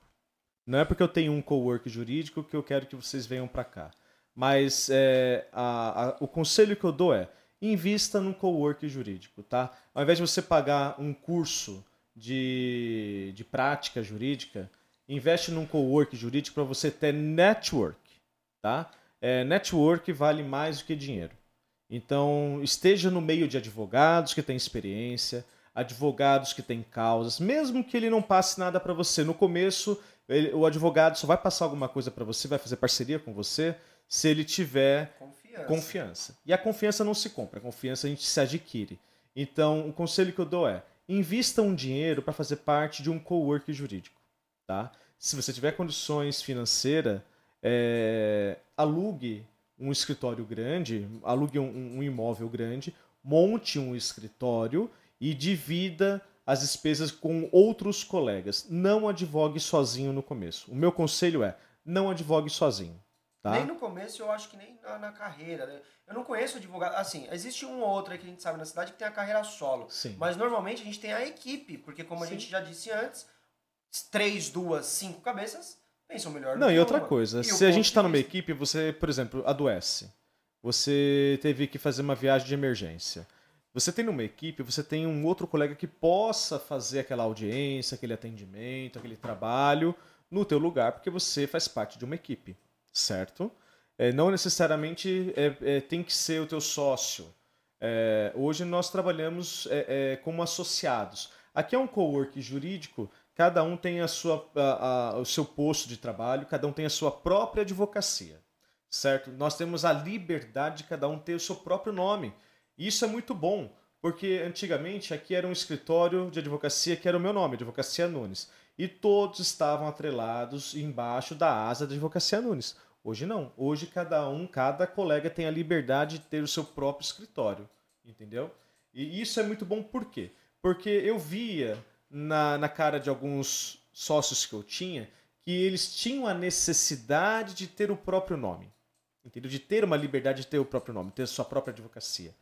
Não é porque eu tenho um co-work jurídico que eu quero que vocês venham para cá. Mas é, a- a- o conselho que eu dou é invista num co-work jurídico, tá? Ao invés de você pagar um curso de, de prática jurídica, investe num co-work jurídico para você ter network, tá? É, network vale mais do que dinheiro. Então, esteja no meio de advogados que têm experiência, advogados que têm causas, mesmo que ele não passe nada para você. No começo, ele- o advogado só vai passar alguma coisa para você, vai fazer parceria com você, se ele tiver Confiança. confiança. E a confiança não se compra, a confiança a gente se adquire. Então, o conselho que eu dou é: invista um dinheiro para fazer parte de um co-work jurídico, tá? Se você tiver condições financeiras, é, alugue um escritório grande, alugue um, um imóvel grande, monte um escritório e divida as despesas com outros colegas. Não advogue sozinho no começo. O meu conselho é: não advogue sozinho. Tá? Nem no começo, eu acho que nem na, na carreira. né? Eu não conheço advogado. Assim, existe um ou outro que a gente sabe na cidade que tem a carreira solo. Sim. Mas normalmente a gente tem a equipe, porque como a Sim. gente já disse antes, três, duas, cinco cabeças pensam melhor Não, e outra coisa, se a gente está numa equipe, você, por exemplo, adoece. Você teve que fazer uma viagem de emergência. Você tem numa equipe, você tem um outro colega que possa fazer aquela audiência, aquele atendimento, aquele trabalho no teu lugar, porque você faz parte de uma equipe, certo? É, não necessariamente é, é, tem que ser o teu sócio. É, hoje nós trabalhamos é, é, como associados. Aqui é um co-work jurídico, cada um tem a sua, a- a- o seu posto de trabalho, cada um tem a sua própria advocacia, certo? Nós temos a liberdade de cada um ter o seu próprio nome. Isso é muito bom, porque antigamente aqui era um escritório de advocacia que era o meu nome, Advocacia Nunes. E todos estavam atrelados embaixo da asa da Advocacia Nunes. Hoje não. Hoje cada um, cada colega tem a liberdade de ter o seu próprio escritório. Entendeu? E isso é muito bom por quê? Porque eu via na, na cara de alguns sócios que eu tinha que eles tinham a necessidade de ter o próprio nome. Entendeu? De ter uma liberdade de ter o próprio nome, ter sua própria advocacia.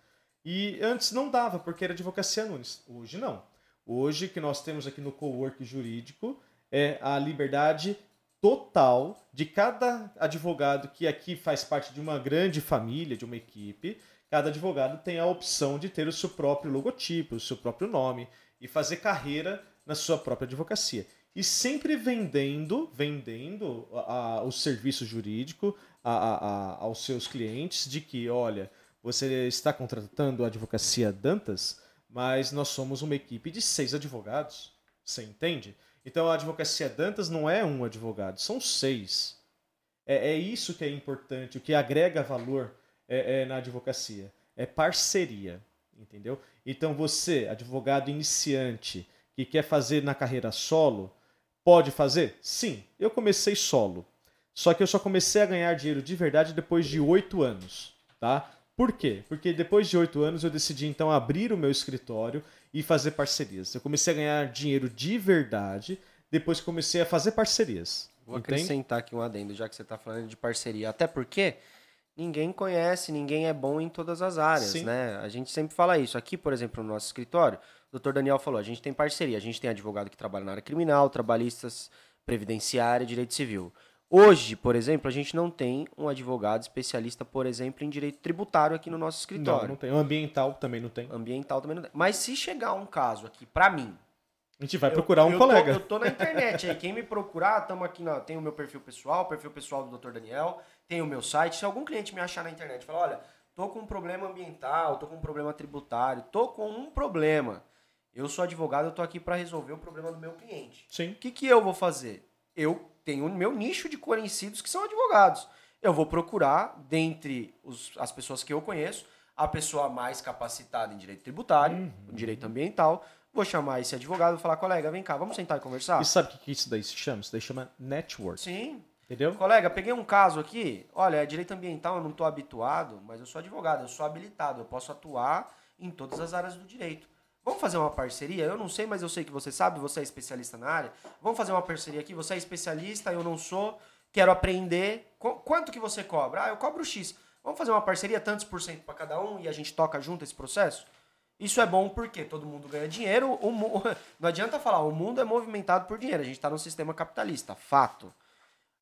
E antes não dava, porque era advocacia Nunes. Hoje não. Hoje que nós temos aqui no cowork jurídico é a liberdade total de cada advogado que aqui faz parte de uma grande família, de uma equipe. Cada advogado tem a opção de ter o seu próprio logotipo, o seu próprio nome e fazer carreira na sua própria advocacia. E sempre vendendo, vendendo a- a- o serviço jurídico a- aos seus clientes de que, olha, você está contratando a advocacia Dantas, mas nós somos uma equipe de seis advogados. Você entende? Então a advocacia Dantas não é um advogado, são seis. É, é isso que é importante, o que agrega valor é, é na advocacia. É parceria, entendeu? Então você, advogado iniciante, que quer fazer na carreira solo, pode fazer? Sim, eu comecei solo. Só que eu só comecei a ganhar dinheiro de verdade depois de oito anos, tá? Por quê? Porque depois de oito anos eu decidi então abrir o meu escritório e fazer parcerias. Eu comecei a ganhar dinheiro de verdade depois que comecei a fazer parcerias. Vou Entende? acrescentar aqui um adendo, já que você está falando de parceria. Até porque ninguém conhece, ninguém é bom em todas as áreas, Sim. né? A gente sempre fala isso. Aqui, por exemplo, no nosso escritório, o doutor Daniel falou, a gente tem parceria. A gente tem advogado que trabalha na área criminal, trabalhistas, previdenciária direito civil. Hoje, por exemplo, a gente não tem um advogado especialista, por exemplo, em direito tributário aqui no nosso Não, escritório. não tem. O ambiental também não tem. Ambiental também não tem. Mas se chegar um caso aqui, pra mim, A gente vai eu- procurar um eu colega. Tô, eu tô na internet aí. Quem me procurar, tamo aqui na. Tem o meu perfil pessoal, o perfil pessoal do Dr. Daniel, tem o meu site. Se algum cliente me achar na internet e falar, olha, tô com um problema ambiental, tô com um problema tributário, tô com um problema. Eu sou advogado, eu tô aqui para resolver o problema do meu cliente. Sim. O que, que eu vou fazer? Eu tenho o meu nicho de conhecidos que são advogados. Eu vou procurar, dentre os- as pessoas que eu conheço, a pessoa mais capacitada em direito tributário, Uhum. direito ambiental. Vou chamar esse advogado e falar, colega, vem cá, vamos sentar e conversar? E sabe o que isso daí se chama? Isso daí chama network. Sim. Entendeu? Colega, peguei um caso aqui. Olha, é direito ambiental, eu não estou habituado, mas eu sou advogado, eu sou habilitado, eu posso atuar em todas as áreas do direito. Vamos fazer uma parceria? Eu não sei, mas eu sei que você sabe, você é especialista na área. Vamos fazer uma parceria aqui? Você é especialista, eu não sou, quero aprender. Qu- quanto que você cobra? Ah, eu cobro X. Vamos fazer uma parceria, tantos por cento para cada um, e a gente toca junto esse processo? Isso é bom porque todo mundo ganha dinheiro. o não adianta falar, o mundo é movimentado por dinheiro. A gente está num sistema capitalista, fato.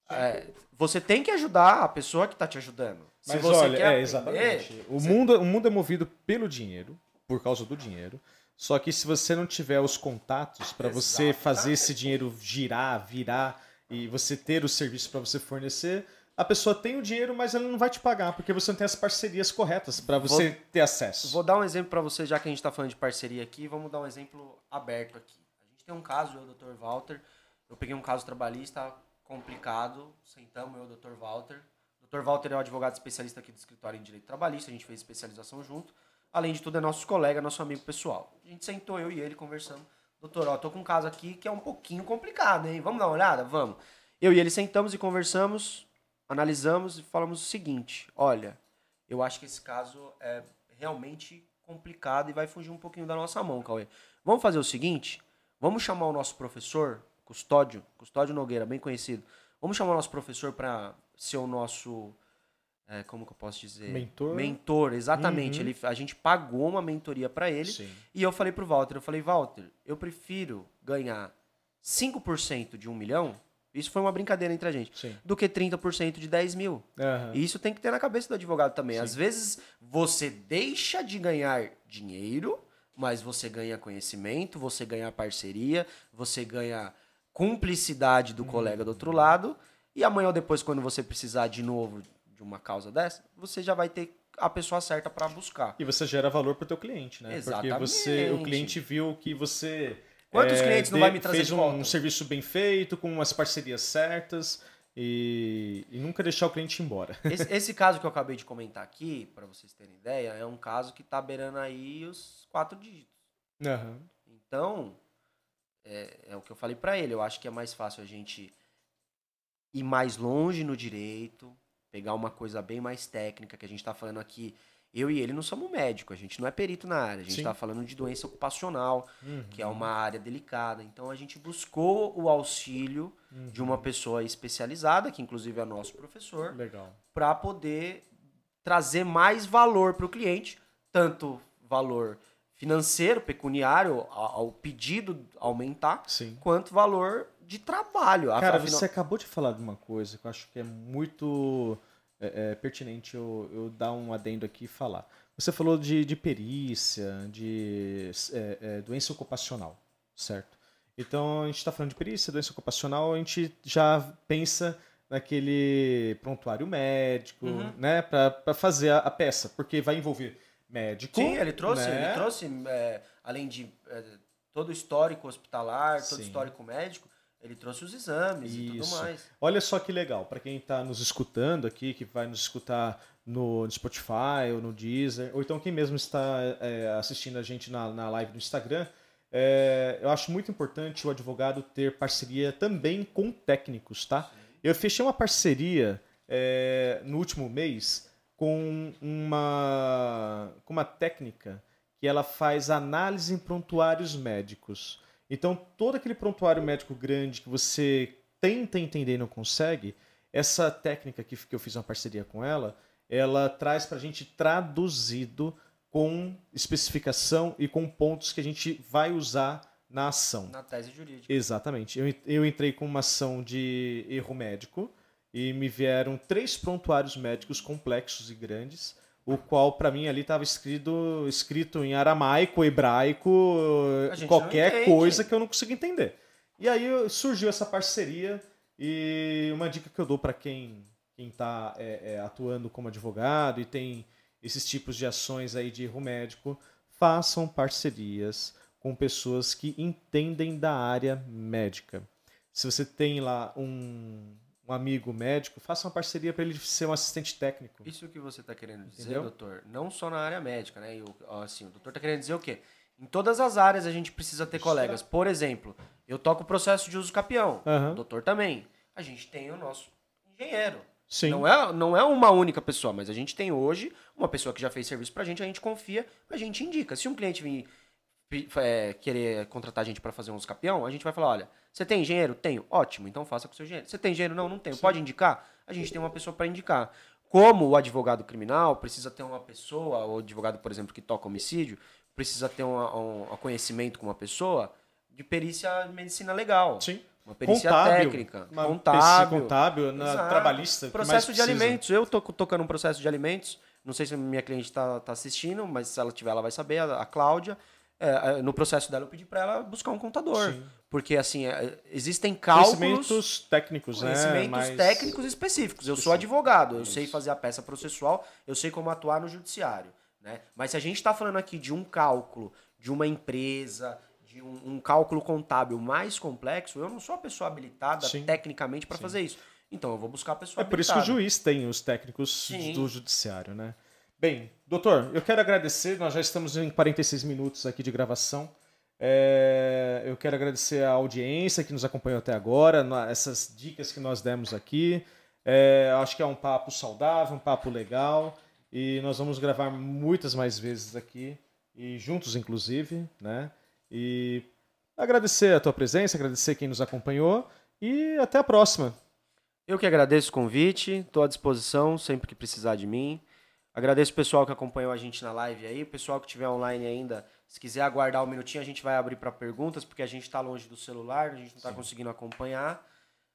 É, você tem que ajudar a pessoa que está te ajudando. Se Mas você olha, quer é, exatamente. O você- mundo, o mundo é movido pelo dinheiro, por causa do dinheiro. Só que se você não tiver os contatos para você fazer esse dinheiro girar, virar e você ter o serviço para você fornecer, a pessoa tem o dinheiro, mas ela não vai te pagar porque você não tem as parcerias corretas para você ter acesso. Vou dar um exemplo para você, já que a gente está falando de parceria aqui, vamos dar um exemplo aberto aqui. A gente tem um caso, eu Dr. Walter. Eu peguei um caso trabalhista complicado, sentamos eu o Dr. Walter. O Dr. Walter é o advogado especialista aqui do escritório em direito trabalhista, a gente fez especialização junto. Além de tudo, é nosso colega, nosso amigo pessoal. A gente sentou, eu e ele, conversando. Doutor, ó, tô com um caso aqui que é um pouquinho complicado, hein? Vamos dar uma olhada? Vamos. Eu e ele sentamos e conversamos, analisamos e falamos o seguinte: olha, eu acho que esse caso é realmente complicado e vai fugir um pouquinho da nossa mão, Cauê. Vamos fazer o seguinte: vamos chamar o nosso professor, Custódio, Custódio Nogueira, bem conhecido. Vamos chamar o nosso professor para ser o nosso. é, como que eu posso dizer? Mentor. Mentor, exatamente. Uhum. Ele, a gente pagou uma mentoria para ele. Sim. E eu falei pro Walter, eu falei, Walter, eu prefiro ganhar 5% de um milhão, isso foi uma brincadeira entre a gente, Sim. do que 30% de 10 mil. Aham. E isso tem que ter na cabeça do advogado também. Sim. Às vezes você deixa de ganhar dinheiro, mas você ganha conhecimento, você ganha parceria, você ganha cumplicidade do colega do outro lado. E amanhã ou depois, quando você precisar de novo de uma causa dessa, você já vai ter a pessoa certa para buscar. E você gera valor para o teu cliente, né? Porque você, o Exatamente. cliente viu que você Quantos é, clientes não de- vai me trazer fez de um, volta? serviço bem feito, com umas parcerias certas e, e nunca deixar o cliente embora. Esse, esse caso que eu acabei de comentar aqui, para vocês terem ideia, é um caso que tá beirando aí os quatro dígitos. Aham. Então, é, é o que eu falei pra ele. Eu acho que é mais fácil a gente ir mais longe no direito, pegar uma coisa bem mais técnica, que a gente tá falando aqui. Eu e ele não somos médico, a gente não é perito na área, a gente Sim. tá falando de doença ocupacional, Uhum. que é uma área delicada. Então a gente buscou o auxílio de uma pessoa especializada, que inclusive é nosso professor, Legal. para poder trazer mais valor para o cliente, tanto valor financeiro, pecuniário, ao ao pedido aumentar, Sim. quanto valor de trabalho. Cara, Afinal- você acabou de falar de uma coisa que eu acho que é muito é, é, pertinente eu, eu dar um adendo aqui e falar. Você falou de, de perícia, de é, é, doença ocupacional, certo? Então, a gente está falando de perícia, doença ocupacional, a gente já pensa naquele prontuário médico, Uhum. né, para fazer a, a peça, porque vai envolver médico. Sim, ele trouxe, né? ele trouxe é, além de é, todo o histórico hospitalar, todo o histórico médico, ele trouxe os exames e tudo Isso. mais. Olha só que legal, para quem está nos escutando aqui, que vai nos escutar no Spotify ou no Deezer, ou então quem mesmo está é, assistindo a gente na, na live no Instagram, é, eu acho muito importante o advogado ter parceria também com técnicos, tá? Eu fechei uma parceria é, no último mês com uma, com uma técnica que ela faz análise em prontuários médicos. Então, todo aquele prontuário médico grande que você tenta entender e não consegue, essa técnica que, que eu fiz uma parceria com ela, ela traz para a gente traduzido com especificação e com pontos que a gente vai usar na ação. Na tese jurídica. Exatamente. Eu, eu entrei com uma ação de erro médico e me vieram três prontuários médicos complexos e grandes, o qual para mim ali estava escrito, escrito em aramaico, hebraico, qualquer coisa que eu não consigo entender. E aí surgiu essa parceria e uma dica que eu dou para quem quem está é, é, atuando como advogado e tem esses tipos de ações aí de erro médico, façam parcerias com pessoas que entendem da área médica. Se você tem lá um, um amigo médico, faça uma parceria para ele ser um assistente técnico. Isso que você está querendo dizer, Entendeu? doutor, não só na área médica, né? Eu, assim, o doutor está querendo dizer o quê? Em todas as áreas a gente precisa ter colegas. Por exemplo, eu toco o processo de uso capião, uhum. o doutor também. A gente tem o nosso engenheiro. Sim. Não é, não é uma única pessoa, mas a gente tem hoje uma pessoa que já fez serviço pra gente, a gente confia, a gente indica. Se um cliente vir é, querer contratar a gente para fazer um escapião, a gente vai falar, olha, você tem engenheiro? Tenho. Ótimo, então faça com o seu engenheiro. Você tem engenheiro? Não, não tenho. Sim. Pode indicar? A gente tem uma pessoa para indicar. Como o advogado criminal precisa ter uma pessoa, o advogado, por exemplo, que toca homicídio, precisa ter um, um, um conhecimento com uma pessoa de perícia medicina legal. Sim. Uma perícia contábil, técnica, uma contábil, contábil na trabalhista. Processo de alimentos. Eu tô tocando um processo de alimentos. Não sei se a minha cliente está tá assistindo, mas se ela tiver, ela vai saber. A, a Cláudia, é, no processo dela, eu pedi para ela buscar um contador. Sim. Porque, assim, é, existem cálculos... Conhecimentos técnicos, conhecimentos né? Conhecimentos técnicos específicos. Eu sou advogado, eu sei fazer a peça processual, eu sei como atuar no judiciário. Né? Mas se a gente está falando aqui de um cálculo de uma empresa, de um, um, cálculo contábil mais complexo, eu não sou a pessoa habilitada Sim. tecnicamente para fazer isso. Então eu vou buscar a pessoa É por isso que o juiz tem os técnicos Sim. do judiciário, né? Bem, doutor, eu quero agradecer, nós já estamos em 46 minutos aqui de gravação. É, eu quero agradecer a audiência que nos acompanhou até agora, essas dicas que nós demos aqui. É, acho que é um papo saudável, um papo legal. E nós vamos gravar muitas mais vezes aqui, e juntos inclusive, né? E agradecer a tua presença, agradecer quem nos acompanhou e até a próxima. Eu que agradeço o convite, estou à disposição sempre que precisar de mim. Agradeço o pessoal que acompanhou a gente na live aí, o pessoal que estiver online ainda, se quiser aguardar um minutinho, a gente vai abrir para perguntas, porque a gente está longe do celular, a gente não está conseguindo acompanhar.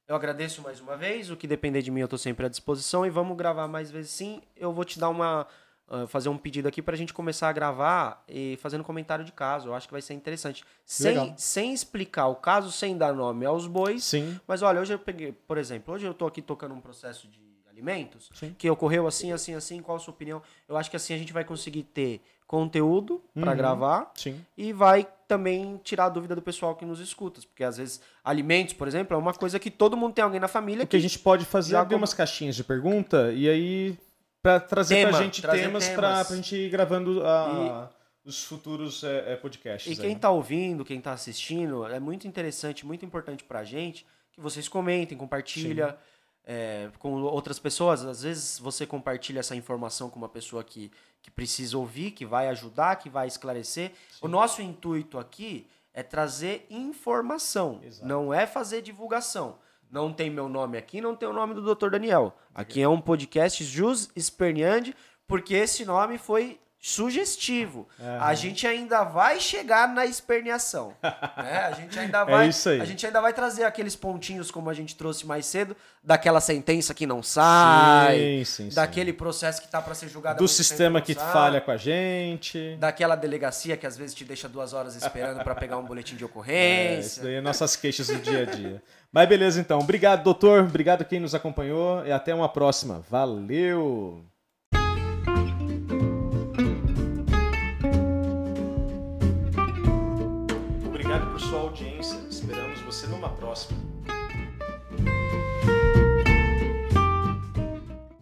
Eu agradeço mais uma vez, o que depender de mim eu estou sempre à disposição e vamos gravar mais vezes sim. Eu vou te dar uma uh, fazer um pedido aqui para a gente começar a gravar e fazendo comentário de caso. Eu acho que vai ser interessante. Sem, sem explicar o caso, sem dar nome aos bois. Sim. Mas olha, hoje eu peguei, por exemplo, hoje eu estou aqui tocando um processo de alimentos Sim. que ocorreu assim, assim, assim. Qual a sua opinião? Eu acho que assim a gente vai conseguir ter conteúdo para uhum. gravar Sim. e vai também tirar a dúvida do pessoal que nos escuta, porque às vezes alimentos, por exemplo, é uma coisa que todo mundo tem alguém na família o que, que a gente pode fazer é abrir umas caixinhas de pergunta e aí para trazer Tema, pra gente trazer temas, temas. Pra, pra gente ir gravando a, e, os futuros é, é, podcasts. E quem aí. tá ouvindo, quem tá assistindo, é muito interessante, muito importante pra gente que vocês comentem, compartilhem é, com outras pessoas. Às vezes você compartilha essa informação com uma pessoa que, que precisa ouvir, que vai ajudar, que vai esclarecer. Sim. O nosso intuito aqui é trazer informação, Exato. não é fazer divulgação. Não tem meu nome aqui, não tem o nome do Dr. Daniel. Aqui é um podcast Jus Esperniandi, porque esse nome foi sugestivo. Uhum. A gente ainda vai chegar na esperneação. né? A gente ainda é vai, é isso aí. a gente ainda vai trazer aqueles pontinhos como a gente trouxe mais cedo, daquela sentença que não sai, sim, sim, daquele sim. processo que está para ser julgado do sistema que sai, falha com a gente, daquela delegacia que às vezes te deixa duas horas esperando para pegar um boletim de ocorrência. É, isso daí é nossas queixas do dia a dia. Mas beleza então. Obrigado, doutor. Obrigado quem nos acompanhou e até uma próxima. Valeu. Numa próxima.